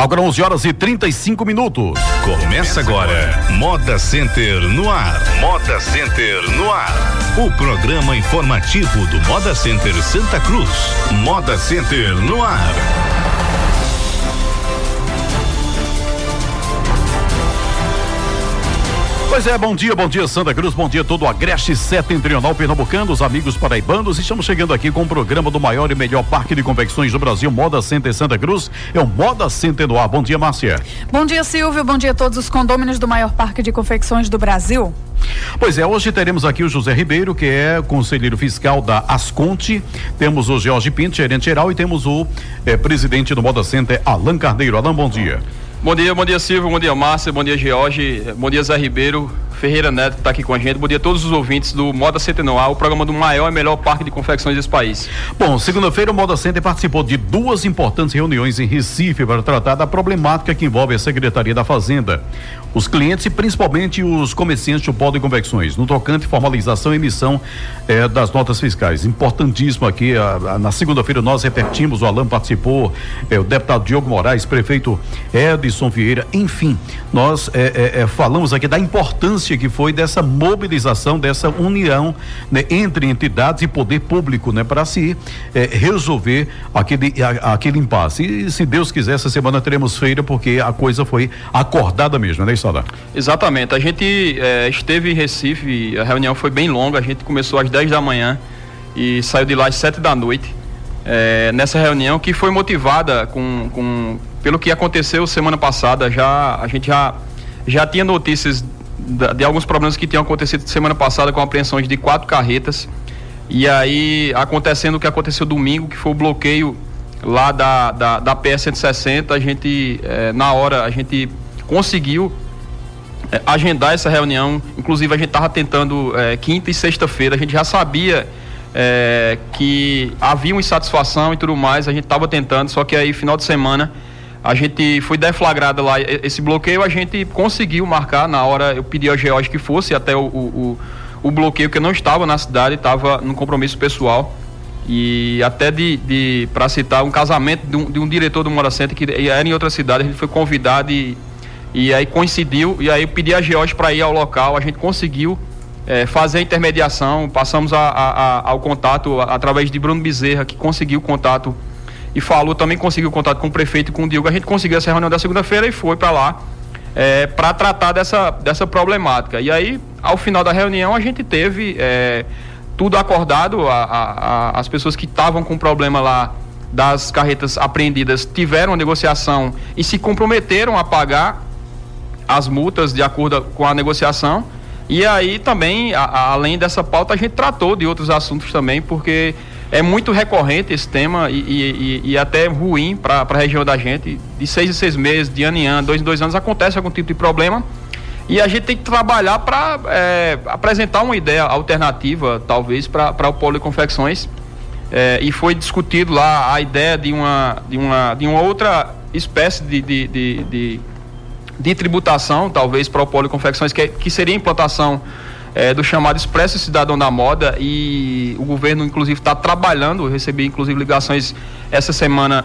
Agora 11 horas e 35 minutos. Começa agora Moda Center no ar. Moda Center no ar. O programa informativo do Moda Center Santa Cruz. Moda Center no ar. Pois é, bom dia, bom dia Santa Cruz, bom dia todo o Agreste Setentrional Pernambucano, os amigos paraibanos. Estamos chegando aqui com o programa do maior e melhor parque de confecções do Brasil, Moda Center Santa Cruz. É o Moda Center no ar. Bom dia, Márcia. Bom dia, Silvio. Bom dia a todos os condôminos do maior parque de confecções do Brasil. Pois é, hoje teremos aqui o José Ribeiro, que é conselheiro fiscal da Asconte. Temos o Jorge Pinto, gerente geral, e temos o eh, presidente do Moda Center, Alan Carneiro. Alan, bom dia. Bom dia, bom dia Silvio, bom dia Márcia, bom dia George, bom dia Zé Ribeiro, Ferreira Neto está aqui com a gente. Bom dia a todos os ouvintes do Moda Centenário, o programa do maior e melhor parque de confecções desse país. Bom, segunda-feira o Moda Center participou de duas importantes reuniões em Recife para tratar da problemática que envolve a Secretaria da Fazenda. Os clientes e principalmente os comerciantes do pó de confecções, no tocante formalização e emissão eh, das notas fiscais. Importantíssimo aqui, a, a, na segunda-feira nós repetimos, o Alan participou, eh, o deputado Diogo Moraes, prefeito Edson Vieira, enfim, nós eh, falamos aqui da importância que foi dessa mobilização, dessa união né, entre entidades e poder público, né, para se resolver aquele, a, aquele impasse. E se Deus quiser, essa semana teremos feira, porque a coisa foi acordada mesmo, né? Exatamente. A gente é, esteve em Recife, a reunião foi bem longa, a gente começou às 10 da manhã e saiu de lá às 7 da noite. É, nessa reunião que foi motivada com, com, pelo que aconteceu semana passada, já a gente já, já tinha notícias de, alguns problemas que tinham acontecido semana passada com apreensões de quatro carretas. E aí, acontecendo o que aconteceu domingo, que foi o bloqueio lá da, da, da PS 160, a gente, é, na hora, a gente conseguiu é, agendar essa reunião. Inclusive, a gente estava tentando é, quinta e sexta-feira, a gente já sabia que havia uma insatisfação e tudo mais, a gente estava tentando, só que aí, final de semana, a gente foi deflagrado lá esse bloqueio, a gente conseguiu marcar na hora, eu pedi ao George que fosse até o, o, o bloqueio, que não estava na cidade, estava no compromisso pessoal. E até de, de para citar um casamento de um, de um diretor do Mora Center que era em outra cidade, a gente foi convidado e e aí coincidiu, e aí eu pedi a George para ir ao local, a gente conseguiu é, fazer a intermediação, passamos a, a, a, ao contato através de Bruno Bezerra, que conseguiu o contato e falou, também conseguiu contato com o prefeito e com o Diogo. A gente conseguiu essa reunião da segunda-feira e foi para lá é, para tratar dessa, dessa problemática. E aí, ao final da reunião, a gente teve é, tudo acordado, a, as pessoas que estavam com problema lá das carretas apreendidas tiveram a negociação e se comprometeram a pagar as multas de acordo com a negociação. E aí também, a, a, além dessa pauta, a gente tratou de outros assuntos também, porque é muito recorrente esse tema e, e, e até ruim para a região da gente. De seis em seis meses, de ano em ano, dois em dois anos, acontece algum tipo de problema. E a gente tem que trabalhar para é, apresentar uma ideia alternativa, talvez, para o polo de confecções. É, e foi discutido lá a ideia de uma, de uma, de uma outra espécie de, de, de, de de tributação, talvez, para o polo de confecções, que, é, que seria a implantação é, do chamado Expresso Cidadão da Moda e o governo, inclusive, está trabalhando, eu recebi, inclusive, ligações essa semana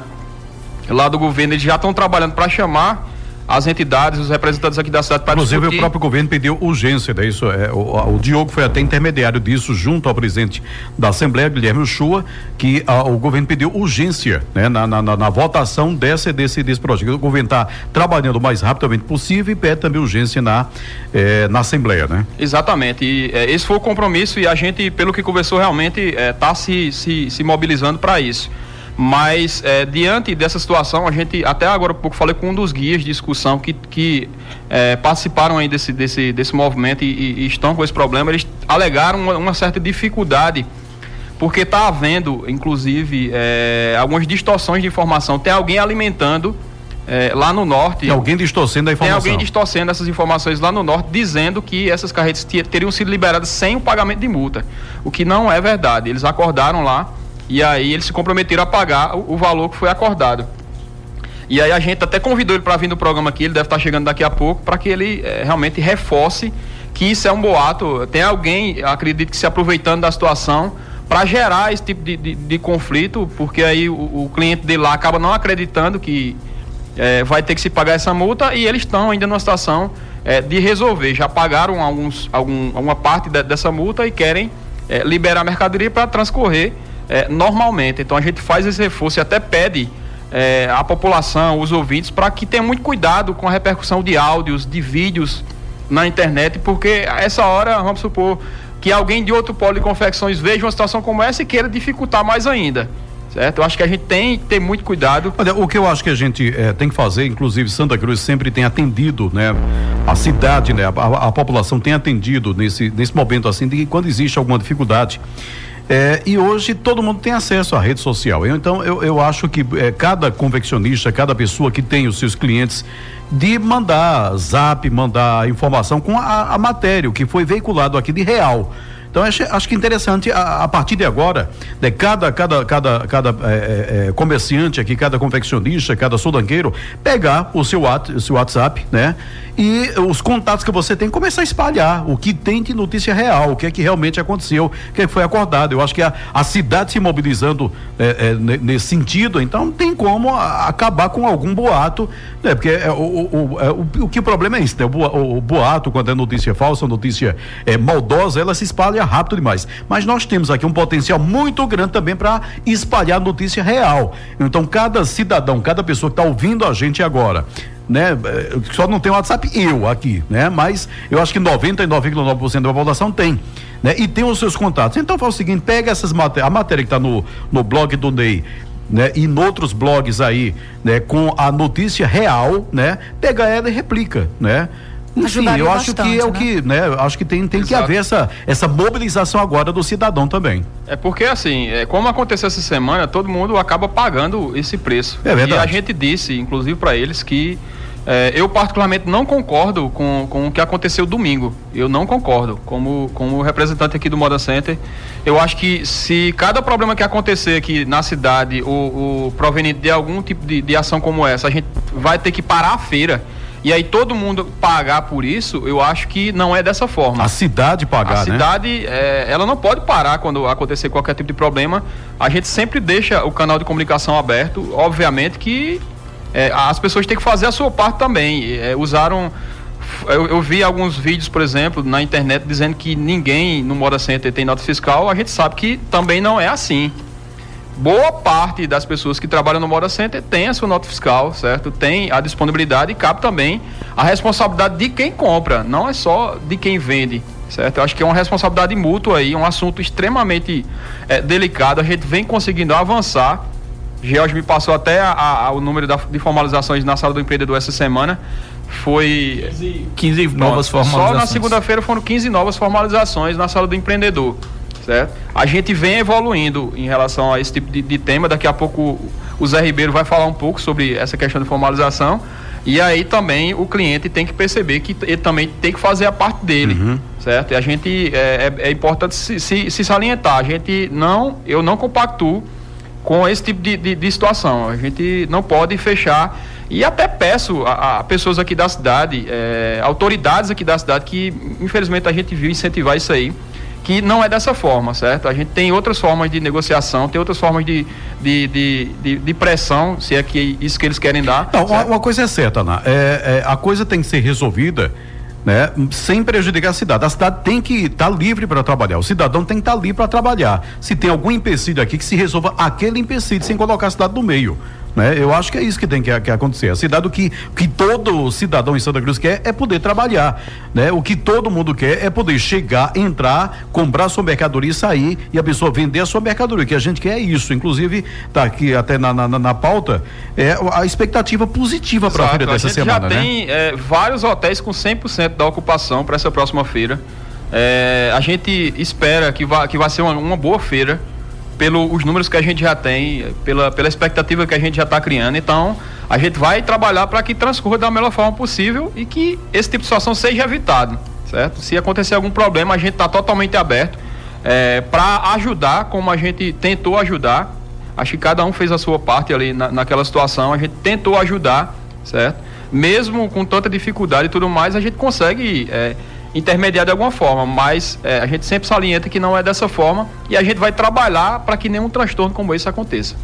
lá do governo, eles já estão trabalhando para chamar as entidades, os representantes aqui da cidade para Inclusive discutir. o próprio governo pediu urgência, daí isso é, o, o, Diogo foi até intermediário disso junto ao presidente da Assembleia, Guilherme Uchoa, que a, o governo pediu urgência, né, na, na, na, na votação desse, desse, desse projeto. O governo está trabalhando o mais rapidamente possível e pede também urgência na, eh, na Assembleia, né? Exatamente, e eh, esse foi o compromisso e a gente, pelo que conversou, realmente está eh, se, se, se mobilizando para isso. Mas é, diante dessa situação, a gente até agora há pouco falei com um dos guias de discussão que, que é, participaram aí desse, desse, desse movimento e, e, estão com esse problema. Eles alegaram uma, uma certa dificuldade porque está havendo, inclusive, é, algumas distorções de informação. Tem alguém alimentando é, lá no norte. Tem alguém distorcendo a informação. Tem alguém distorcendo essas informações lá no norte, dizendo que essas carretas teriam sido liberadas sem o pagamento de multa. O que não é verdade. Eles acordaram lá e aí eles se comprometeram a pagar o, o valor que foi acordado. E aí a gente até convidou ele para vir no programa aqui, ele deve estar tá chegando daqui a pouco, para que ele é, realmente reforce que isso é um boato. Tem alguém, acredito que se aproveitando da situação para gerar esse tipo de, de, de, conflito, porque aí o, o cliente de lá acaba não acreditando que é, vai ter que se pagar essa multa e eles estão ainda numa situação é, de resolver. Já pagaram alguns, algum, alguma parte de, dessa multa e querem liberar a mercadoria para transcorrer é, normalmente. Então a gente faz esse reforço e até pede é, à população, os ouvintes, para que tenha muito cuidado com a repercussão de áudios, de vídeos na internet, porque a essa hora, vamos supor, que alguém de outro polo de confecções veja uma situação como essa e queira dificultar mais ainda certo? Eu acho que a gente tem que ter muito cuidado. Olha, o que eu acho que a gente é, tem que fazer, inclusive Santa Cruz sempre tem atendido, né? A cidade, né? A, a, a população tem atendido nesse, nesse momento assim, de quando existe alguma dificuldade, é, e hoje todo mundo tem acesso à rede social. Então, eu, eu acho que é, cada confeccionista, cada pessoa que tem os seus clientes, de mandar zap, mandar informação com a, a matéria, o que foi veiculado aqui de real. Então acho, que interessante a, a, partir de agora, né, cada, cada, cada, cada é, é, comerciante aqui, cada confeccionista, cada sudanqueiro, pegar o seu, o seu WhatsApp, né? E os contatos que você tem, começar a espalhar o que tem de notícia real, o que é que realmente aconteceu, o que, é que foi acordado. Eu acho que a, a cidade se mobilizando é, é nesse sentido, então tem como acabar com algum boato, né? Porque é, o, o, é, o, o, que o problema é isso, né? O, boato, quando é notícia falsa, notícia é, maldosa, ela se espalha rápido demais. Mas nós temos aqui um potencial muito grande também para espalhar notícia real. Então, cada cidadão, cada pessoa que está ouvindo a gente agora, né? Eh, só não tem WhatsApp eu aqui, né? Mas eu acho que 99,9% da população tem, né? E tem os seus contatos. Então faz o seguinte, pega essas a matéria que está no, no blog do Ney, né? E noutros blogs aí, né? Com a notícia real, né? Pega ela e replica, né? Enfim, eu acho bastante, que é o né? que, né? Acho que tem, tem que haver essa, essa mobilização agora do cidadão também. É porque assim, é, como aconteceu essa semana, todo mundo acaba pagando esse preço. É verdade. E a gente disse, inclusive para eles, que é, eu particularmente não concordo com, com o que aconteceu domingo. Eu não concordo. Como, como representante aqui do Moda Center, eu acho que se cada problema que acontecer aqui na cidade, o, o proveniente de algum tipo de, de ação como essa, a gente vai ter que parar a feira e aí todo mundo pagar por isso, eu acho que não é dessa forma. A cidade pagar, a né? cidade, é, ela não pode parar quando acontecer qualquer tipo de problema. A gente sempre deixa o canal de comunicação aberto. Obviamente que é, as pessoas têm que fazer a sua parte também. É, usaram eu, eu, vi alguns vídeos, por exemplo, na internet dizendo que ninguém no Moda Center tem nota fiscal. A gente sabe que também não é assim boa parte das pessoas que trabalham no Moda Center tem a sua nota fiscal, certo? Tem a disponibilidade e cabe também a responsabilidade de quem compra, não é só de quem vende, certo? Eu acho que é uma responsabilidade mútua aí, um assunto extremamente é, delicado. A gente vem conseguindo avançar. George me passou até a, a, o número da, de formalizações na sala do empreendedor essa semana. Foi 15, 15 novas formalizações. Só na segunda-feira foram 15 novas formalizações na sala do empreendedor certo? A gente vem evoluindo em relação a esse tipo de, de, tema. Daqui a pouco o Zé Ribeiro vai falar um pouco sobre essa questão de formalização. E aí também o cliente tem que perceber que ele também tem que fazer a parte dele, uhum. certo? E a gente é, é, é importante se, se, se, salientar. A gente não, eu não compactuo com esse tipo de, de, de situação. A gente não pode fechar e até peço a, a pessoas aqui da cidade, é, autoridades aqui da cidade que infelizmente a gente viu incentivar isso aí que não é dessa forma, certo? A gente tem outras formas de negociação, tem outras formas de, de, de, de, de pressão, se é que isso que eles querem dar. Não, uma, uma, coisa é certa, Ana, é, é, a coisa tem que ser resolvida né, sem prejudicar a cidade. A cidade tem que estar tá livre para trabalhar. O cidadão tem que estar tá livre para trabalhar. Se tem algum empecilho aqui, que se resolva aquele empecilho sem colocar a cidade no meio. Né? Eu acho que é isso que tem que, que acontecer. A cidade, o que, que todo cidadão em Santa Cruz quer é poder trabalhar. Né? O que todo mundo quer é poder chegar, entrar, comprar sua mercadoria e sair e a pessoa vender a sua mercadoria. O que a gente quer é isso. Inclusive, está aqui até na, na, na, pauta, é a expectativa positiva para a feira dessa semana. A gente já né? tem é, vários hotéis com 100% da ocupação para essa próxima feira. É, a gente espera que vá, que vai ser uma, uma boa feira pelos números que a gente já tem, pela, pela expectativa que a gente já está criando. Então, a gente vai trabalhar para que transcorra da melhor forma possível e que esse tipo de situação seja evitado, certo? Se acontecer algum problema, a gente está totalmente aberto é, para ajudar, como a gente tentou ajudar. Acho que cada um fez a sua parte ali na, naquela situação. A gente tentou ajudar, certo? Mesmo com tanta dificuldade e tudo mais, a gente consegue é, intermediar de alguma forma, mas é, a gente sempre salienta que não é dessa forma e a gente vai trabalhar para que nenhum transtorno como esse aconteça.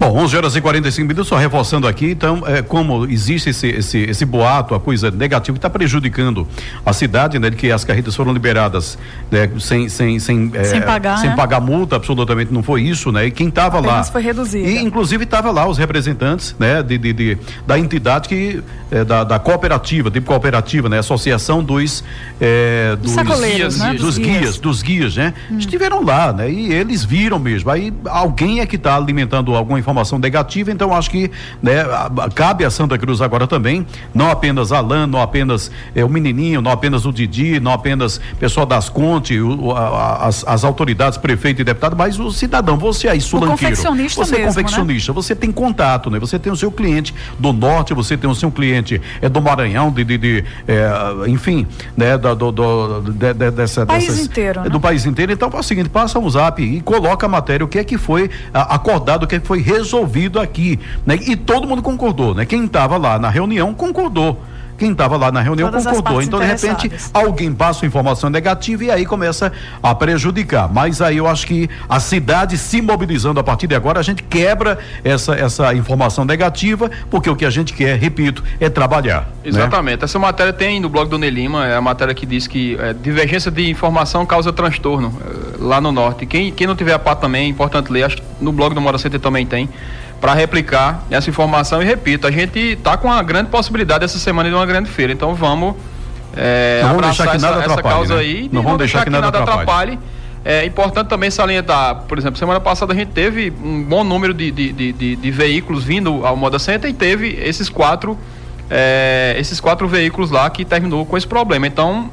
Bom, 11 horas e 45 minutos, só reforçando aqui, então, é, como existe esse, esse, esse boato, a coisa negativa que está prejudicando a cidade, né, de que as carretas foram liberadas né, sem, sem, sem, é, sem, pagar, sem né? pagar multa, absolutamente não foi isso, né? E quem estava lá. foi reduzido. E inclusive estava lá os representantes, né, de, de, de da entidade que é, da, da, cooperativa, tipo cooperativa, né, associação dos é, dos, guias, né? dos, guias, dos guias, né? Hum. Estiveram lá, né? E eles viram mesmo. Aí alguém é que está alimentando alguma informação informação negativa, então acho que né, cabe a Santa Cruz agora também, não apenas Alan, não apenas é, o menininho, não apenas o Didi, não apenas pessoal das Conte, o, a, as, as, autoridades, prefeito e deputado, mas o cidadão, você aí, sulanqueiro. confeccionista você é mesmo, é confeccionista, né? você tem contato, né? Você tem o seu cliente do norte, você tem o seu cliente é do Maranhão, de, de, de é, enfim, né? Do, do, do de, de, dessa, país dessas, inteiro, né? do país inteiro. Então, é o seguinte, passa um zap e coloca a matéria, o que é que foi acordado, o que é que foi resolvido resolvido aqui, né? E todo mundo concordou, né? Quem estava lá na reunião concordou quem estava lá na reunião Todas concordou. Então, de repente, alguém passa informação negativa e aí começa a prejudicar. Mas aí eu acho que a cidade se mobilizando a partir de agora, a gente quebra essa, essa informação negativa, porque o que a gente quer, repito, é trabalhar. Né? Exatamente. Né? Essa matéria tem no blog do Nelima, é a matéria que diz que é, divergência de informação causa transtorno é, lá no norte. Quem, quem não tiver a parte também, é importante ler, acho que no blog do Mora Center também tem para replicar essa informação e repito, a gente está com uma grande possibilidade essa semana de uma grande feira, então vamos é, não abraçar essa, essa, causa né? aí não vamos deixar, que, nada, nada atrapalhe. atrapalhe. É importante também salientar, por exemplo, semana passada a gente teve um bom número de, de, de, de, de veículos vindo ao Moda Center e teve esses quatro, é, esses quatro veículos lá que terminou com esse problema. Então,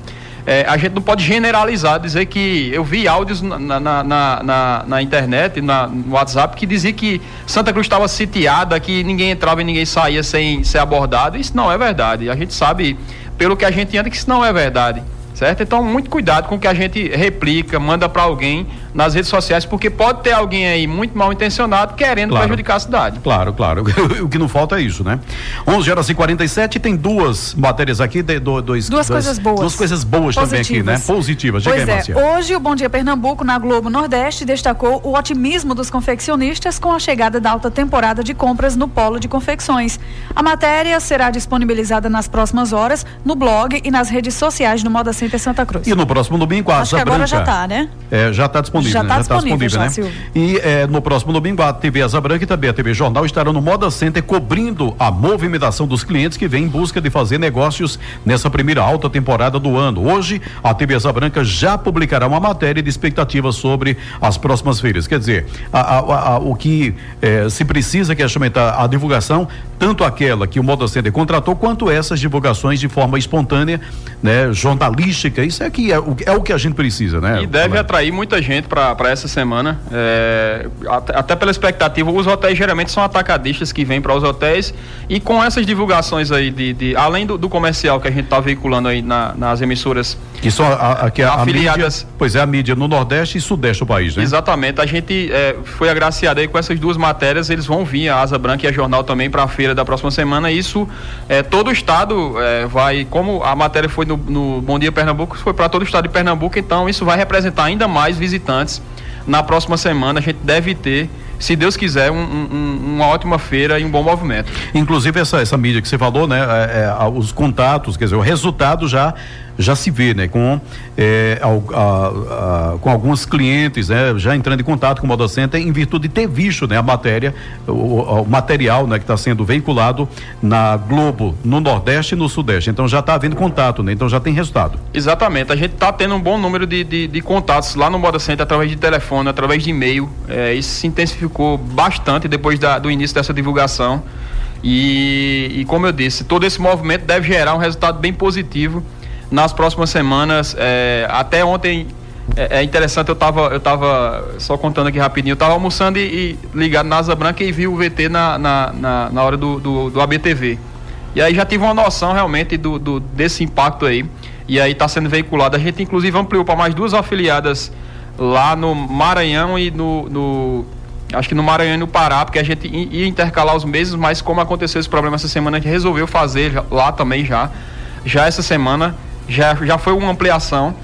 é, a gente não pode generalizar, dizer que eu vi áudios na, na, na, na, internet, na, no WhatsApp, que dizia que Santa Cruz estava sitiada, que ninguém entrava e ninguém saía sem ser abordado. Isso não é verdade. A gente sabe, pelo que a gente anda, que isso não é verdade certo? Então, muito cuidado com o que a gente replica, manda para alguém nas redes sociais, porque pode ter alguém aí muito mal intencionado querendo claro. prejudicar a cidade. Claro, claro. o que não falta é isso, né? 11 horas e 47 tem duas matérias aqui, de, do, dois, duas, duas coisas boas. Duas coisas boas Positivas. também aqui, né? Positivas. Pois aí, é. Hoje, o Bom Dia Pernambuco, na Globo Nordeste, destacou o otimismo dos confeccionistas com a chegada da alta temporada de compras no polo de confecções. A matéria será disponibilizada nas próximas horas no blog e nas redes sociais do Moda Center Santa Cruz. E no próximo domingo, a Acho Asa que agora Branca. já está, né? É, já está disponível. Já está né? disponível, tá disponível já, né? E é, no próximo domingo, a TV Asa Branca e também a TV Jornal estarão no Moda Center cobrindo a movimentação dos clientes que vêm em busca de fazer negócios nessa primeira alta temporada do ano. Hoje, a TV Asa Branca já publicará uma matéria de expectativas sobre as próximas feiras. Quer dizer, a, a, a, o que é, se precisa que é aumentar a divulgação, tanto aquela que o Moda Center contratou, quanto essas divulgações de forma espontânea, né, jornalística. Isso é que é o, é o que a gente precisa, né? E deve atrair muita gente para essa semana. É, até, pela expectativa, os hotéis geralmente são atacadistas que vêm para os hotéis e com essas divulgações aí de, de além do, do, comercial que a gente está veiculando aí na, nas emissoras que são a, a, que a, afiliadas. A mídia, pois é, a mídia no Nordeste e Sudeste do país, né? Exatamente. A gente é, foi agraciado aí com essas duas matérias. Eles vão vir a Asa Branca e a Jornal também para a feira da próxima semana. Isso é todo o estado é, vai, como a matéria foi no, no Bom Dia Pernambuco, foi para todo o estado de Pernambuco. Então isso vai representar ainda mais visitantes na próxima semana a gente deve ter se Deus quiser, um, um, uma ótima feira e um bom movimento. Inclusive essa, essa mídia que você falou, né? É, é, os contatos, quer dizer, o resultado já já se vê, né, com, é, a, a, a, com alguns clientes, né, já entrando em contato com o Modocenter em virtude de ter visto, né, a matéria, o, o material, né, que está sendo veiculado na Globo, no Nordeste e no Sudeste. Então já está havendo contato, né, então já tem resultado. Exatamente, a gente está tendo um bom número de, de, de contatos lá no Modocenter através de telefone, através de e-mail. É, isso se intensificou bastante depois da, do início dessa divulgação. E, e como eu disse, todo esse movimento deve gerar um resultado bem positivo nas próximas semanas. É, até ontem é, é, interessante, eu estava eu tava só contando aqui rapidinho, eu estava almoçando e, e, ligado na Asa Branca e vi o VT na, na, na, na hora do, do, do, ABTV. E aí já tive uma noção realmente do, do desse impacto aí. E aí está sendo veiculado. A gente inclusive ampliou para mais duas afiliadas lá no Maranhão e no, no acho que no Maranhão e no Pará, porque a gente ia intercalar os meses, mas como aconteceu esse problema essa semana, a gente resolveu fazer lá também já. Já essa semana já, já foi uma ampliação.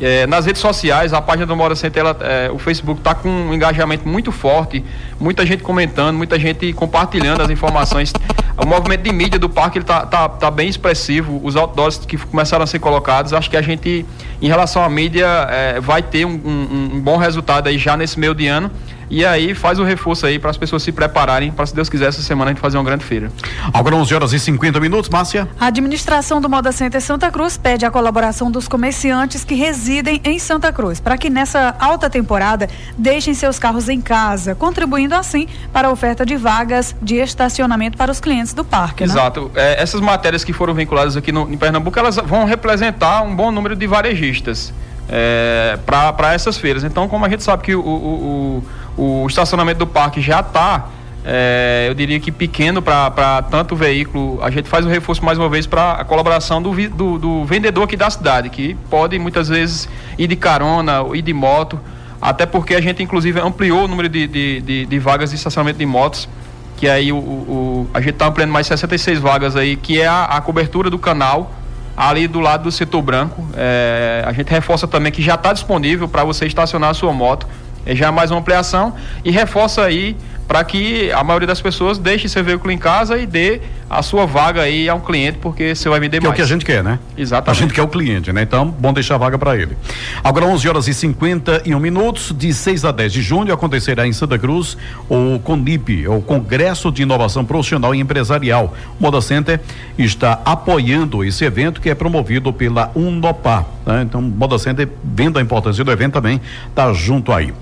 É, nas redes sociais, a página do Moda Center, ela, é, o Facebook está com um engajamento muito forte, muita gente comentando, muita gente compartilhando as informações. O movimento de mídia do parque está tá, tá bem expressivo, os outdoors que começaram a ser colocados, acho que a gente, em relação à mídia, é, vai ter um, um, um bom resultado aí já nesse meio de ano. E aí faz o reforço aí para as pessoas se prepararem para, se Deus quiser, essa semana a gente fazer uma grande feira. Agora 11 horas e 50 minutos, Márcia. A administração do Moda Center Santa Cruz pede a colaboração dos comerciantes que residem em Santa Cruz, para que nessa alta temporada deixem seus carros em casa, contribuindo assim para a oferta de vagas de estacionamento para os clientes do parque. Né? Exato. Né? É, essas matérias que foram vinculadas aqui no, em Pernambuco, elas vão representar um bom número de varejistas. É, para essas feiras. Então, como a gente sabe que o, o, o, o estacionamento do parque já está, é, eu diria que pequeno para tanto veículo, a gente faz o reforço mais uma vez para a colaboração do, do, do, vendedor aqui da cidade, que pode muitas vezes ir de carona, ir de moto, até porque a gente inclusive ampliou o número de, de, de, de vagas de estacionamento de motos, que aí o, o a gente está ampliando mais 66 vagas aí, que é a, a cobertura do canal ali do lado do setor branco. É, a gente reforça também que já está disponível para você estacionar a sua moto. É já mais uma ampliação e reforça aí para que a maioria das pessoas deixe seu veículo em casa e dê a sua vaga aí a um cliente, porque você vai vender que mais. é o que a gente quer, né? Exatamente. A gente quer o cliente, né? Então, bom deixar a vaga para ele. Agora, 11 horas e 51 minutos, de 6 a 10 de junho, acontecerá em Santa Cruz o CONIP, o Congresso de Inovação Profissional e Empresarial. O Moda Center está apoiando esse evento que é promovido pela Unopar. Né? Então, Moda Center, vendo a importância do evento também, está junto aí.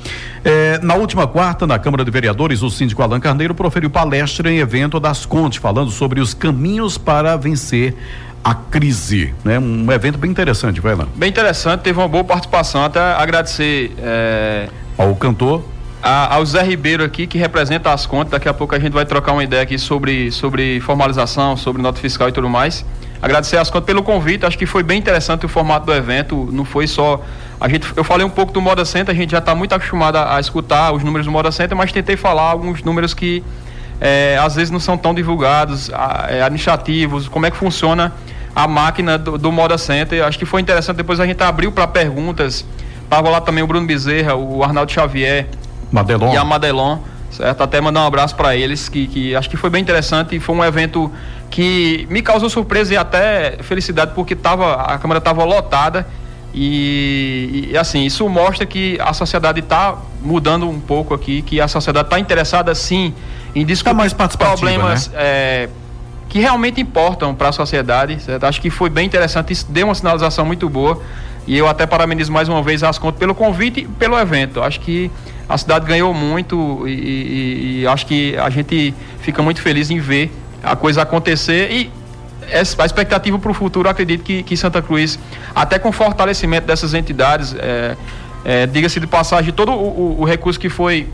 É, na última quarta, na Câmara de Vereadores, o síndico Alan Carneiro proferiu palestra em evento das Contes, falando sobre os caminhos para vencer a crise, né? Um evento bem interessante, vai lá. Bem interessante, teve uma boa participação, até agradecer é... ao cantor a, ao Zé Ribeiro aqui, que representa as contas. Daqui a pouco a gente vai trocar uma ideia aqui sobre, sobre formalização, sobre nota fiscal e tudo mais. Agradecer as contas pelo convite, acho que foi bem interessante o formato do evento, não foi só a gente, eu falei um pouco do Moda Center, a gente já está muito acostumado a, a, escutar os números do Moda Center, mas tentei falar alguns números que é, às vezes não são tão divulgados, é, administrativos, como é que funciona a máquina do, do Moda Center. Acho que foi interessante, depois a gente abriu para perguntas. Estava lá também o Bruno Bezerra, o Arnaldo Xavier Madelon. e a Madelon. Certo? Até mandar um abraço para eles, que, que acho que foi bem interessante e foi um evento que me causou surpresa e até felicidade, porque tava, a Câmara estava lotada e, e, assim, isso mostra que a sociedade está mudando um pouco aqui, que a sociedade está interessada sim em discutir tá mais problemas né? é, que realmente importam para a sociedade. Certo? Acho que foi bem interessante, isso deu uma sinalização muito boa. E eu até parabenizo mais uma vez as contas pelo convite e pelo evento. Acho que a cidade ganhou muito e, e, e acho que a gente fica muito feliz em ver a coisa acontecer e a expectativa para o futuro, acredito que, que Santa Cruz, até com fortalecimento dessas entidades, é, é, diga-se de passagem, todo o, o, o, recurso que foi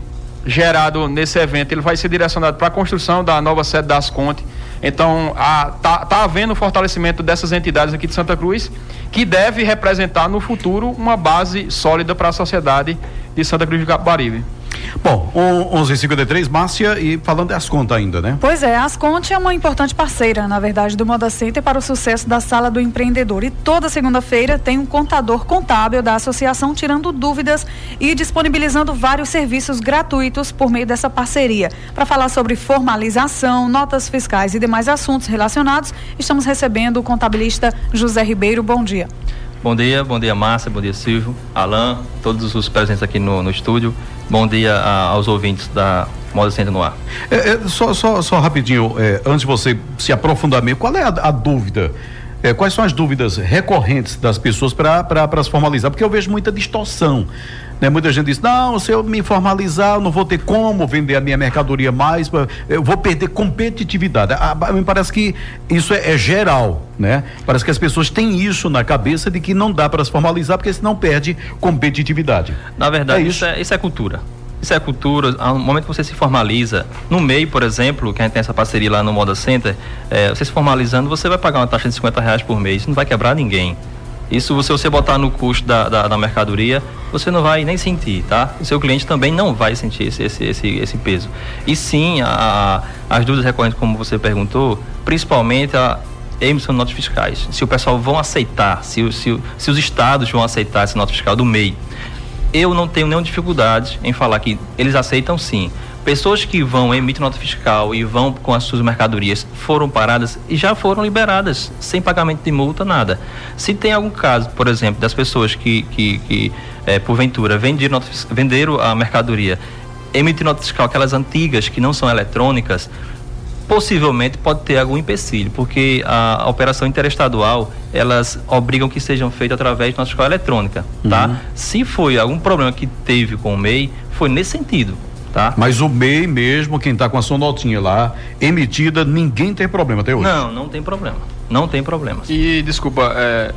gerado nesse evento, ele vai ser direcionado para a construção da nova sede das Contes. Então, está tá havendo fortalecimento dessas entidades aqui de Santa Cruz, que deve representar no futuro uma base sólida para a sociedade de Santa Cruz de Capibaribe. Bom, 11:53 Márcia e falando das contas ainda, né? Pois é, as Conte é uma importante parceira, na verdade, do Moda Center para o sucesso da Sala do Empreendedor. E toda segunda-feira tem um contador contábil da associação tirando dúvidas e disponibilizando vários serviços gratuitos por meio dessa parceria. Para falar sobre formalização, notas fiscais e demais assuntos relacionados, estamos recebendo o contabilista José Ribeiro. Bom dia. Bom dia, bom dia Márcia, bom dia Silvio, Alain, todos os presentes aqui no, no estúdio. Bom dia a, aos ouvintes da Moda Center no Ar. É, é, só, só, só rapidinho, é, antes de você se aprofundar mesmo, qual é a, a dúvida? É, quais são as dúvidas recorrentes das pessoas para se formalizar? Porque eu vejo muita distorção. Né? Muita gente diz: não, se eu me formalizar, eu não vou ter como vender a minha mercadoria mais, eu vou perder competitividade. Me parece que isso é, é, geral, né? Parece que as pessoas têm isso na cabeça de que não dá para se formalizar, porque senão perde competitividade. Na verdade, é isso. Isso, é, isso é cultura. Isso é cultura. No momento que você se formaliza, no MEI, por exemplo, que a gente tem essa parceria lá no Moda Center, é, você se formalizando, você vai pagar uma taxa de 50 reais por mês. Não vai quebrar ninguém. Isso, se você botar no custo da, da, da, mercadoria, você não vai nem sentir, tá? O seu cliente também não vai sentir esse, esse, esse, esse peso. E sim, a, as dúvidas recorrentes, como você perguntou, principalmente a, emissão de notas fiscais, se o pessoal vão aceitar, se, se, se os estados vão aceitar essa nota fiscal do MEI, eu não tenho nenhuma dificuldade em falar que eles aceitam sim. Pessoas que vão emitir nota fiscal e vão com as suas mercadorias foram paradas e já foram liberadas, sem pagamento de multa, nada. Se tem algum caso, por exemplo, das pessoas que, que, que é, porventura, venderam, venderam a mercadoria, emitir nota fiscal, aquelas antigas que não são eletrônicas, possivelmente pode ter algum empecilho, porque a, a, operação interestadual, elas obrigam que sejam feitas através de nota fiscal eletrônica, tá? Uhum. Se foi algum problema que teve com o MEI, foi nesse sentido. Tá? Mas o MEI mesmo, quem está com a sua notinha lá, emitida, ninguém tem problema até hoje. Não, não tem problema. Não tem problema. E desculpa, é,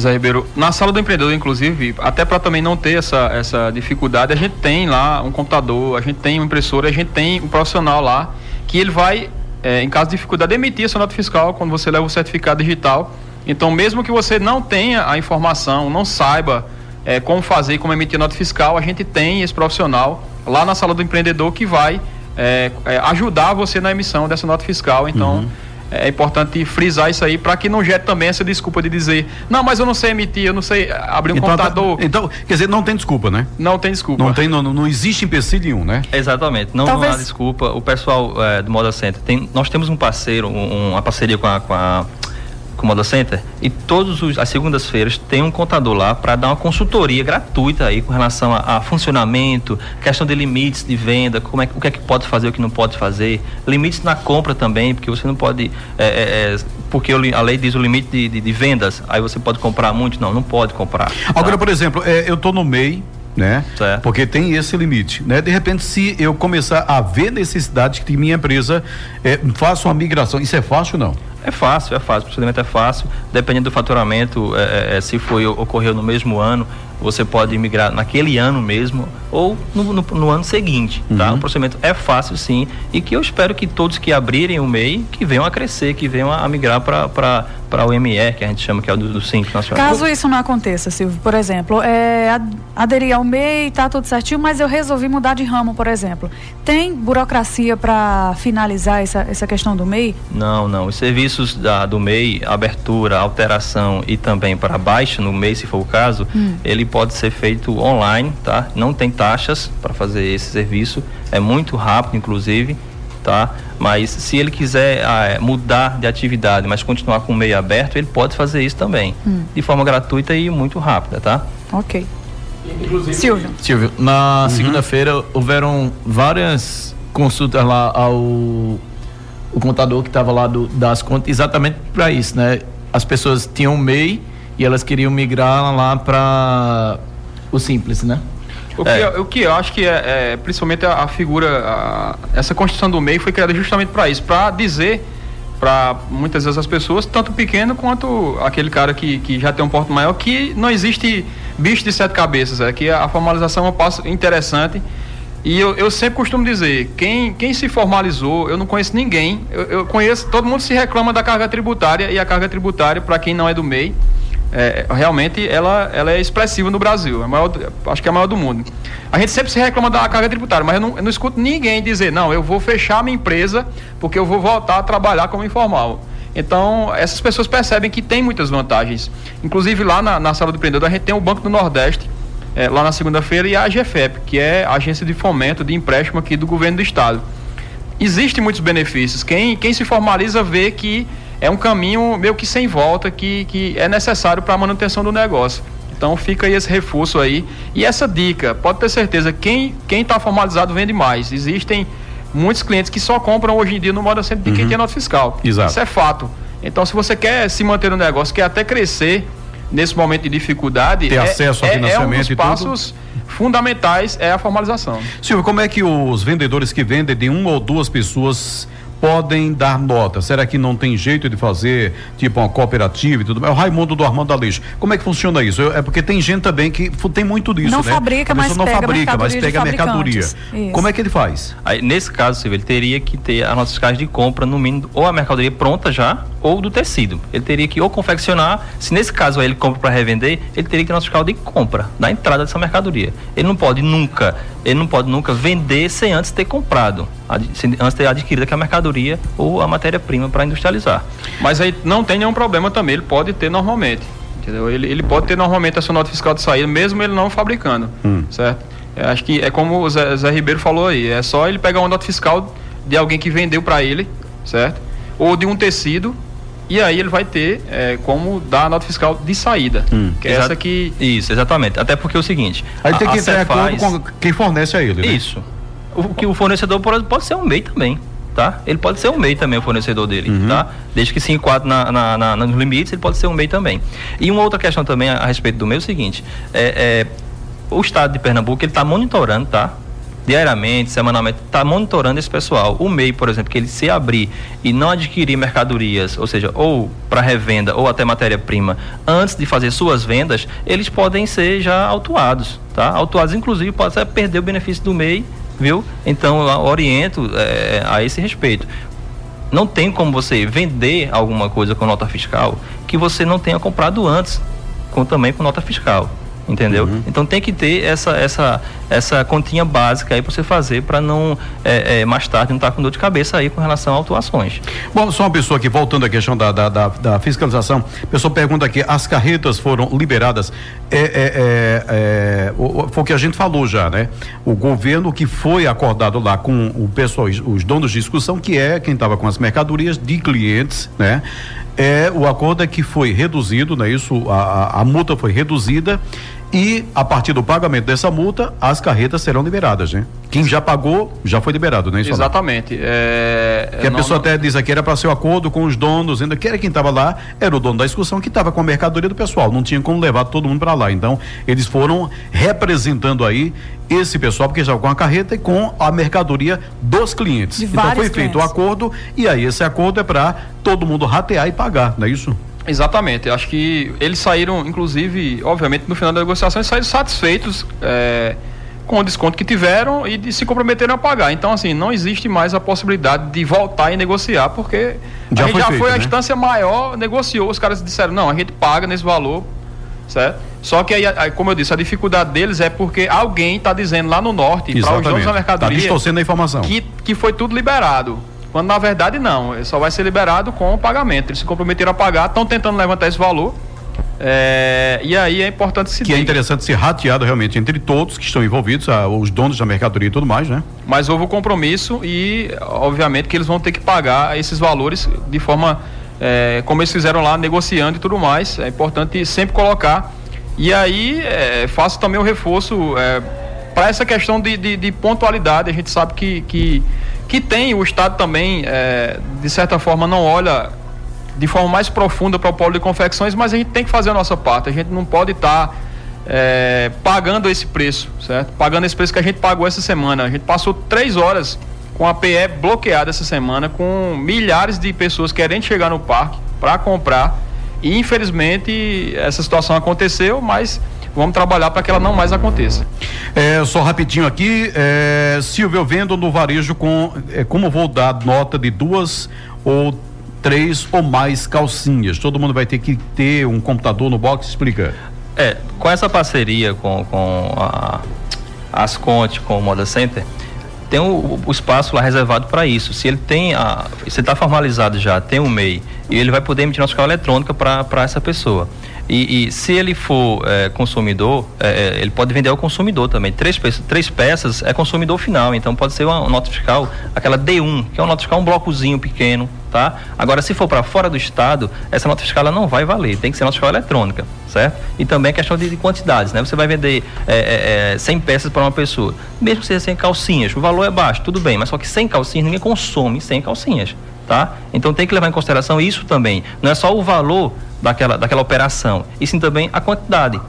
Zé Ribeiro, na sala do empreendedor, inclusive, até para também não ter essa, essa dificuldade, a gente tem lá um computador, a gente tem uma impressora, a gente tem um profissional lá que ele vai, é, em caso de dificuldade, emitir a sua nota fiscal quando você leva o certificado digital. Então, mesmo que você não tenha a informação, não saiba é, como fazer, como emitir nota fiscal, a gente tem esse profissional lá na sala do empreendedor que vai é, é ajudar você na emissão dessa nota fiscal. Então. Uhum é importante frisar isso aí para que não gere também essa desculpa de dizer, não, mas eu não sei emitir, eu não sei abrir um então, tá, computador. Então, quer dizer, não tem desculpa, né? Não tem desculpa. Não tem, não, não existe empecilho nenhum, né? Exatamente, não, Talvez... não há desculpa. O pessoal é, do Moda Center, tem, nós temos um parceiro, um, uma parceria com a, com a com o Moda Center e todas as segundas-feiras tem um contador lá para dar uma consultoria gratuita aí com relação a, a, funcionamento, questão de limites de venda, como é, o que é que pode fazer, o que não pode fazer, limites na compra também, porque você não pode, é, é, é porque a lei diz o limite de, de, de, vendas, aí você pode comprar muito, não, não pode comprar. Tá? Agora, por exemplo, é, eu estou no MEI, né? Certo. Porque tem esse limite, né? De repente, se eu começar a ver necessidade que minha empresa é, faça uma migração, isso é fácil ou não? É fácil, é fácil. O procedimento é fácil. Dependendo do faturamento, é, é, é se foi ocorreu no mesmo ano, você pode migrar naquele ano mesmo ou no, no, no ano seguinte, tá? uhum. O procedimento é fácil sim e que eu espero que todos que abrirem o MEI, que venham a crescer, que venham a, a migrar para para o ME, que a gente chama que é o do, do Simples Nacional. Caso isso não aconteça, Silvio, por exemplo, é, aderir ao MEI, tá tudo certinho, mas eu resolvi mudar de ramo, por exemplo. Tem burocracia para finalizar essa, essa questão do MEI? Não, não. Os serviços da, do MEI, abertura, alteração e também para baixa no MEI, se for o caso, hum. ele pode ser feito online, tá? Não tem taxas para fazer esse serviço, é muito rápido, inclusive tá? Mas se ele quiser ah, mudar de atividade, mas continuar com o meio aberto, ele pode fazer isso também, hum. de forma gratuita e muito rápida, tá? Ok. Inclusive, Silvio. Silvio, na uhum. segunda-feira houveram várias consultas lá ao o contador que estava lá do, das contas, exatamente para isso, né? As pessoas tinham MEI e elas queriam migrar lá para o Simples, né? O que, é. eu, o que eu acho que é, é principalmente a, a figura, a, essa Constituição do meio foi criada justamente para isso, para dizer para muitas vezes as pessoas, tanto o pequeno quanto aquele cara que, que já tem um porte maior, que não existe bicho de sete cabeças, é que a formalização é um passo interessante. E eu, eu sempre costumo dizer, quem, quem se formalizou, eu não conheço ninguém, eu, eu conheço, todo mundo se reclama da carga tributária, e a carga tributária, para quem não é do MEI, é, realmente ela, ela é expressiva no Brasil. É maior, acho que é a maior do mundo. A gente sempre se reclama da carga tributária, mas eu não, eu não escuto ninguém dizer, não, eu vou fechar minha empresa porque eu vou voltar a trabalhar como informal. Então, essas pessoas percebem que tem muitas vantagens. Inclusive, lá na, na sala do empreendedor, a gente tem o Banco do Nordeste, é, lá na segunda-feira, e a AGFEP, que é a Agência de Fomento de Empréstimo aqui do Governo do Estado. Existem muitos benefícios. Quem, quem se formaliza vê que é um caminho meio que sem volta que, que é necessário para a manutenção do negócio. Então fica aí esse reforço aí. E essa dica, pode ter certeza, quem está formalizado vende mais. Existem muitos clientes que só compram hoje em dia no modo sempre de uhum. quem tem nota fiscal. Exato. Isso é fato. Então, se você quer se manter no negócio, quer até crescer nesse momento de dificuldade, ter é, acesso a financiamento é, é um dos passos fundamentais é a formalização. Silvio, como é que os vendedores que vendem de uma ou duas pessoas podem dar nota? Será que não tem jeito de fazer, tipo, uma cooperativa e tudo mais? O Raimundo do Armando Aleixo, como é que funciona isso? É porque tem gente também que tem muito disso, não né? Fabrica, mas não pega fabrica, mas pega a mercadoria. Isso. Como é que ele faz? Aí, nesse caso, Silvio, ele teria que ter as nossas caixas de compra, no mínimo, ou a mercadoria pronta já, ou do tecido. Ele teria que ou confeccionar, se nesse caso aí ele compra para revender, ele teria que ter nosso fiscal de compra, da entrada dessa mercadoria. Ele não pode nunca, ele não pode nunca vender sem antes ter comprado, antes ter adquirido aquela mercadoria mercadoria ou a matéria-prima para industrializar. Mas aí não tem nenhum problema também, ele pode ter normalmente. Entendeu? Ele, ele pode ter normalmente essa nota fiscal de saída, mesmo ele não fabricando. Hum. Certo? Eu acho que é como o Zé, Zé Ribeiro falou aí, é só ele pegar uma nota fiscal de alguém que vendeu para ele, certo? Ou de um tecido e aí ele vai ter é, como dar a nota fiscal de saída. Hum. Que é essa que. Isso, exatamente. Até porque é o seguinte. Aí tem que ter acordo com quem fornece a ele. Né? Isso. O que o fornecedor pode, pode ser um MEI também. Tá? Ele pode ser um MEI também, o fornecedor dele, uhum. tá? Desde que se enquadre na, na, na, nos limites, ele pode ser um MEI também. E uma outra questão também a, a respeito do meu é o seguinte, é, é o estado de Pernambuco, ele está monitorando, tá? Diariamente, semanalmente, está monitorando esse pessoal. O MEI, por exemplo, que ele se abrir e não adquirir mercadorias, ou seja, ou para revenda ou até matéria-prima, antes de fazer suas vendas, eles podem ser já autuados, tá? Autuados, inclusive, pode até perder o benefício do MEI, viu? Então, eu oriento é, a esse respeito. Não tem como você vender alguma coisa com nota fiscal que você não tenha comprado antes, com, também com nota fiscal entendeu? Uhum. Então tem que ter essa essa essa continha básica aí para você fazer para não é, é, mais tarde não estar tá com dor de cabeça aí com relação a autuações. Bom, só uma pessoa aqui voltando à questão da, da, da, da fiscalização, a pessoa pergunta aqui, as carretas foram liberadas? É, é, é, é foi o que a gente falou já, né? O governo que foi acordado lá com o pessoal, os donos de discussão, que é quem estava com as mercadorias de clientes, né? é o acordo é que foi reduzido, né? Isso, a, a multa foi reduzida e a partir do pagamento dessa multa, as carretas serão liberadas, né? Quem já pagou, já foi liberado, né? Exatamente. É, que a não, pessoa não... até diz aqui era para ser o um acordo com os donos, ainda que era quem estava lá, era o dono da excursão que estava com a mercadoria do pessoal, não tinha como levar todo mundo para lá. Então, eles foram representando aí esse pessoal, porque já com a carreta e com a mercadoria dos clientes. De então foi clientes. feito o acordo e aí esse acordo é para todo mundo ratear e pagar, não é isso? Exatamente. Acho que eles saíram, inclusive, obviamente, no final da negociação, eles saíram satisfeitos é, com o desconto que tiveram e de se comprometeram a pagar. Então, assim, não existe mais a possibilidade de voltar e negociar, porque já a gente já feito, foi a né? instância maior, negociou, os caras disseram, não, a gente paga nesse valor, certo? Só que aí, como eu disse, a dificuldade deles é porque alguém está dizendo lá no norte, para os donos da mercadoria, tá distorcendo a informação. Que, que foi tudo liberado. Quando na verdade não, ele só vai ser liberado com o pagamento. Eles se comprometeram a pagar, estão tentando levantar esse valor. É, e aí é importante se Que diga. é interessante ser rateado realmente entre todos que estão envolvidos, os donos da mercadoria e tudo mais, né? Mas houve o um compromisso e, obviamente, que eles vão ter que pagar esses valores de forma é, como eles fizeram lá, negociando e tudo mais. É importante sempre colocar. E aí é, faço também o reforço é, para essa questão de, de, de, pontualidade. A gente sabe que, que que tem, o Estado também, é, de certa forma, não olha de forma mais profunda para o polo de confecções, mas a gente tem que fazer a nossa parte. A gente não pode estar tá, é, pagando esse preço, certo? Pagando esse preço que a gente pagou essa semana. A gente passou três horas com a PE bloqueada essa semana, com milhares de pessoas querendo chegar no parque para comprar. E infelizmente essa situação aconteceu, mas vamos trabalhar para que ela não mais aconteça. É, só rapidinho aqui, é, Silvio, eu vendo no varejo com, é, como vou dar nota de duas ou três ou mais calcinhas? Todo mundo vai ter que ter um computador no box, explica. É, com essa parceria com, com a Asconte, com o Moda Center, tem o, o espaço lá reservado para isso. Se ele tem a, se está formalizado já, tem um MEI, e ele vai poder emitir uma escala eletrônica para essa pessoa. E, e, se ele for é, consumidor, é, é, ele pode vender ao consumidor também. Três, três peças é consumidor final, então pode ser uma nota fiscal, aquela D1, que é uma nota fiscal, um blocozinho pequeno, tá? Agora, se for para fora do estado, essa nota fiscal não vai valer, tem que ser nota fiscal eletrônica, certo? E também a questão de, de quantidades, né? Você vai vender é, é, 100 é, peças para uma pessoa, mesmo que seja sem calcinhas, o valor é baixo, tudo bem, mas só que sem calcinhas ninguém consome sem calcinhas, tá? Então tem que levar em consideração isso também. Não é só o valor daquela, daquela operação, e sim também a quantidade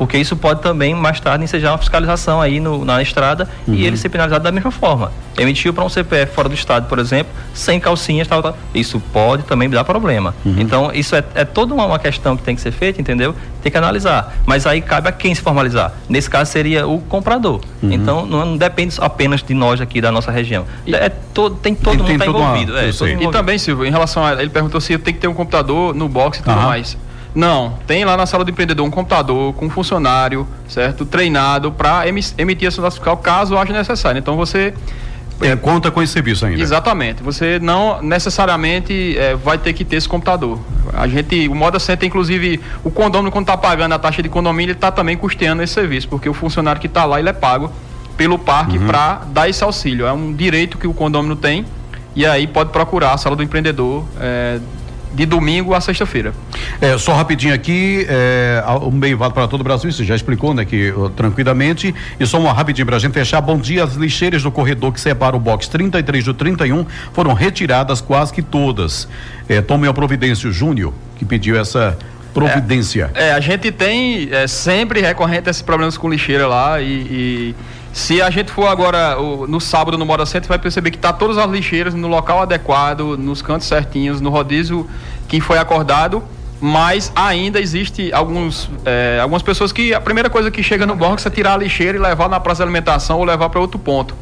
porque isso pode também mais tarde ensejar uma fiscalização aí no, na estrada uhum. e ele ser penalizado da mesma forma. Emitiu para um CPF fora do estado, por exemplo, sem calcinhas, tal, tal. isso pode também dar problema. Uhum. Então, isso é, é toda uma, uma, questão que tem que ser feita, entendeu? Tem que analisar. Mas aí cabe a quem se formalizar. Nesse caso seria o comprador. Uhum. Então, não, não, depende apenas de nós aqui da nossa região. E, é todo, tem todo mundo tá envolvido. Uma, é, envolvido. E também, Silvio, em relação a. Ele perguntou se tem que ter um computador no box e tudo mais. Não, tem lá na sala do empreendedor um computador com um funcionário, certo? Treinado para emitir essa nota fiscal caso haja necessário. Então você Tem conta com esse serviço ainda. Exatamente. Você não necessariamente é, vai ter que ter esse computador. A gente, o Moda Center, inclusive, o condomínio, quando está pagando a taxa de condomínio, ele está também custeando esse serviço, porque o funcionário que está lá, ele é pago pelo parque uhum. para dar esse auxílio. É um direito que o condomínio tem e aí pode procurar a sala do empreendedor é, de domingo a sexta-feira. É, só rapidinho aqui, é, o meio vale para todo o Brasil, você já explicou, né, que uh, tranquilamente. E só uma rapidinho para a gente fechar. Bom dia, as lixeiras do corredor que separa o box 33 do 31 foram retiradas quase que todas. É, tome a providência, o Júnior, que pediu essa providência. É, é a gente tem é, sempre recorrente esses problemas com lixeira lá e, e se a gente for agora no sábado no Moda Center, vai perceber que tá todas as lixeiras no local adequado, nos cantos certinhos, no rodízio que foi acordado. Mas ainda existe alguns, é, algumas pessoas que a primeira coisa que chega no box é tirar a lixeira e levar na praça de alimentação ou levar para outro ponto.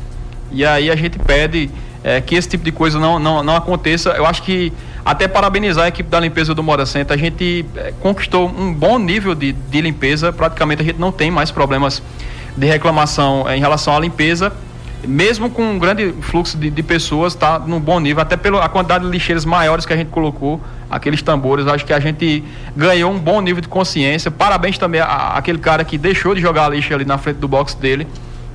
E aí a gente pede é, que esse tipo de coisa não, não, não aconteça. Eu acho que até parabenizar a equipe da limpeza do Moda Center, a gente é, conquistou um bom nível de, de limpeza, praticamente a gente não tem mais problemas de reclamação em relação à limpeza, mesmo com um grande fluxo de, de pessoas, está num bom nível, até pela quantidade de lixeiras maiores que a gente colocou, aqueles tambores, acho que a gente ganhou um bom nível de consciência. Parabéns também àquele cara que deixou de jogar a lixa ali na frente do box dele.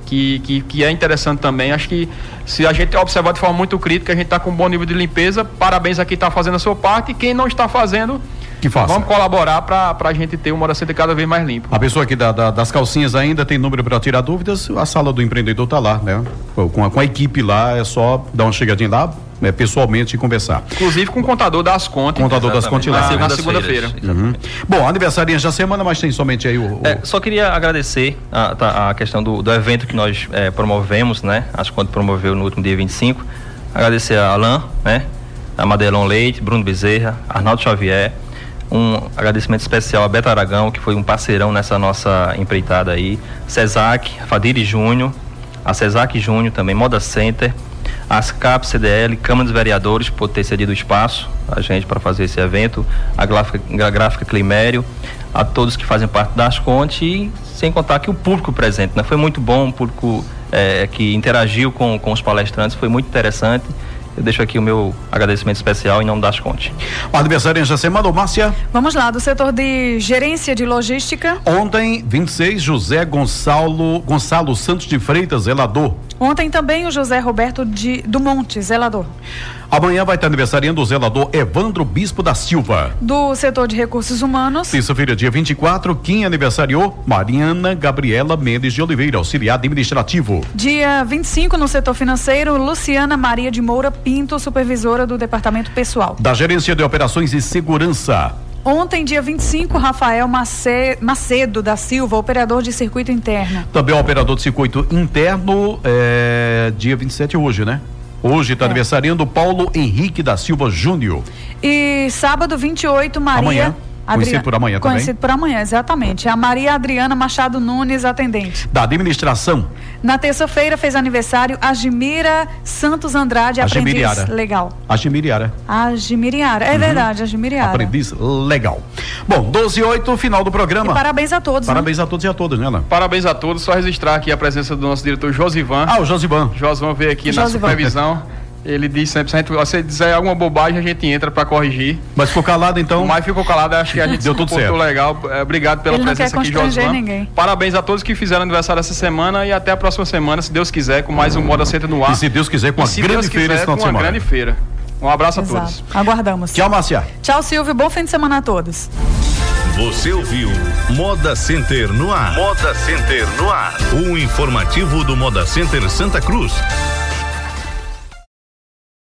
Que, que, que, é interessante também. Acho que se a gente observar de forma muito crítica, a gente está com um bom nível de limpeza. Parabéns a quem está fazendo a sua parte. E quem não está fazendo, que faça. Vamos colaborar para a gente ter uma Center cada vez mais limpa. A pessoa aqui da, da, das calcinhas ainda tem número para tirar dúvidas, a sala do empreendedor está lá, né? Com a, com a equipe lá, é só dar uma chegadinha lá, né, pessoalmente e conversar. Inclusive com o contador das contas. Contador das contas lá. Na segunda-feira. Uhum. Bom, aniversaria da semana, mas tem somente aí o. o... É, só queria agradecer a, tá, a questão do, do evento que nós é, promovemos, né? As contas promoveu no último dia 25. Agradecer a Alain, né? A Madelon Leite, Bruno Bezerra, Arnaldo Xavier, um agradecimento especial a Beto Aragão, que foi um parceirão nessa nossa empreitada aí. Cesac, Fadiri Júnior, a Cesac Júnior também, Moda Center, as CAP, CDL, Câmara dos Vereadores, por ter cedido espaço a gente para fazer esse evento, a gráfica, a gráfica Climério, a todos que fazem parte das contas e sem contar que o público presente, né? Foi muito bom, o público é, que interagiu com, com os palestrantes, foi muito interessante. Eu deixo aqui o meu agradecimento especial em nome das Conte. O aniversário essa semana, Márcia. Vamos lá, do setor de gerência de logística. Ontem, 26, José Gonçalo, Gonçalo Santos de Freitas, zelador. Ontem também o José Roberto de, do Monte, zelador. Amanhã vai estar aniversariando o zelador Evandro Bispo da Silva. Do setor de recursos humanos. Terça-feira, dia 24, quem aniversariou? Mariana Gabriela Mendes de Oliveira, auxiliar administrativo. Dia 25, no setor financeiro, Luciana Maria de Moura Pinto, supervisora do departamento pessoal. Da gerência de operações e segurança. Ontem, dia 25, Rafael Macedo da Silva, operador de circuito interno. Também o operador de circuito interno, é, dia 27 hoje, né? Hoje está é. aniversariando Paulo Henrique da Silva Júnior. E sábado 28, Maria. Amanhã. Conhecido por amanhã também. Conhecido por amanhã, exatamente. A Maria Adriana Machado Nunes, atendente. Da administração. Na terça-feira fez aniversário Agimira Santos Andrade, Agimiriara. aprendiz legal. Agimiriara. Agimiriara, é uhum. verdade, Agimiriara. Aprendiz legal. Bom, 12 e 8, final do programa. E parabéns a todos. Né? Parabéns né? a todos e a todas, né, Ana? Parabéns a todos. Só registrar aqui a presença do nosso diretor Josivan. Ah, o Josivan. Josivan veio aqui Josivan. na supervisão. Ele diz sempre, se a gente, você dizer alguma bobagem, a gente entra para corrigir. Mas ficou calado então? Mas ficou calado, acho que a gente deu tudo certo. legal. É, obrigado pela Ele presença aqui, José. ninguém. Parabéns a todos que fizeram aniversário essa semana e até a próxima semana, se Deus quiser, com mais um Moda Center no ar. E se Deus quiser, com uma grande Deus feira quiser, esse final com uma grande feira. Um abraço Exato. a todos. Aguardamos. Tchau, Márcia. Tchau, Silvio. Bom fim de semana a todos. Você ouviu Moda Center no ar. Moda Center no ar. O informativo do Moda Center Santa Cruz.